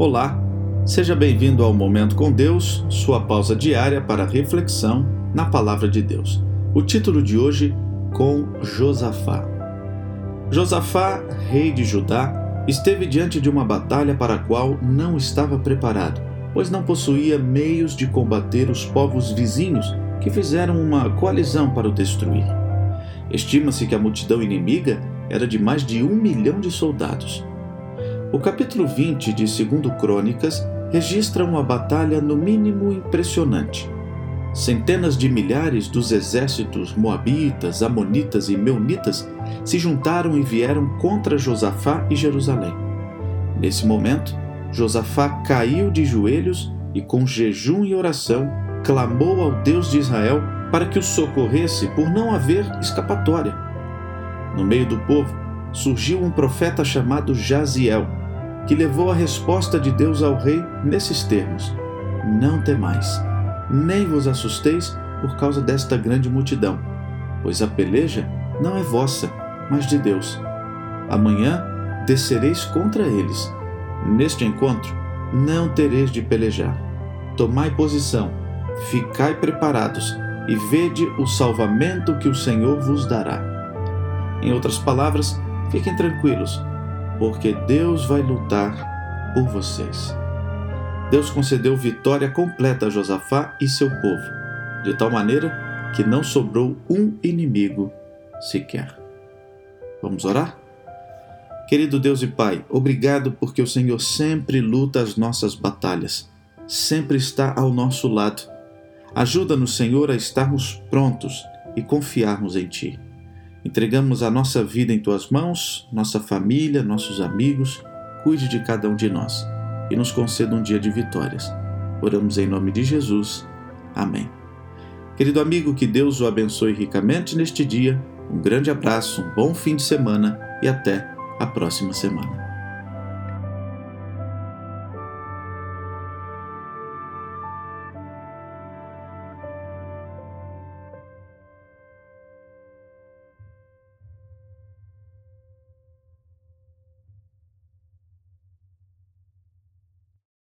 Olá, seja bem-vindo ao Momento com Deus, sua pausa diária para reflexão na Palavra de Deus. O título de hoje: Com Josafá. Josafá, rei de Judá, esteve diante de uma batalha para a qual não estava preparado, pois não possuía meios de combater os povos vizinhos que fizeram uma coalizão para o destruir. Estima-se que a multidão inimiga era de mais de um milhão de soldados. O capítulo 20 de 2 Crônicas registra uma batalha no mínimo impressionante. Centenas de milhares dos exércitos moabitas, amonitas e meunitas se juntaram e vieram contra Josafá e Jerusalém. Nesse momento, Josafá caiu de joelhos e, com jejum e oração, clamou ao Deus de Israel para que o socorresse por não haver escapatória. No meio do povo surgiu um profeta chamado Jaziel, que levou a resposta de Deus ao rei nesses termos: Não temais, nem vos assusteis por causa desta grande multidão, pois a peleja não é vossa, mas de Deus. Amanhã descereis contra eles. Neste encontro não tereis de pelejar. Tomai posição, ficai preparados e vede o salvamento que o Senhor vos dará. Em outras palavras, fiquem tranquilos, porque Deus vai lutar por vocês. Deus concedeu vitória completa a Josafá e seu povo, de tal maneira que não sobrou um inimigo sequer. Vamos orar? Querido Deus e Pai, obrigado porque o Senhor sempre luta as nossas batalhas, sempre está ao nosso lado. Ajuda-nos, Senhor, a estarmos prontos e confiarmos em Ti. Entregamos a nossa vida em tuas mãos, nossa família, nossos amigos. Cuide de cada um de nós e nos conceda um dia de vitórias. Oramos em nome de Jesus. Amém. Querido amigo, que Deus o abençoe ricamente neste dia. Um grande abraço, um bom fim de semana e até a próxima semana.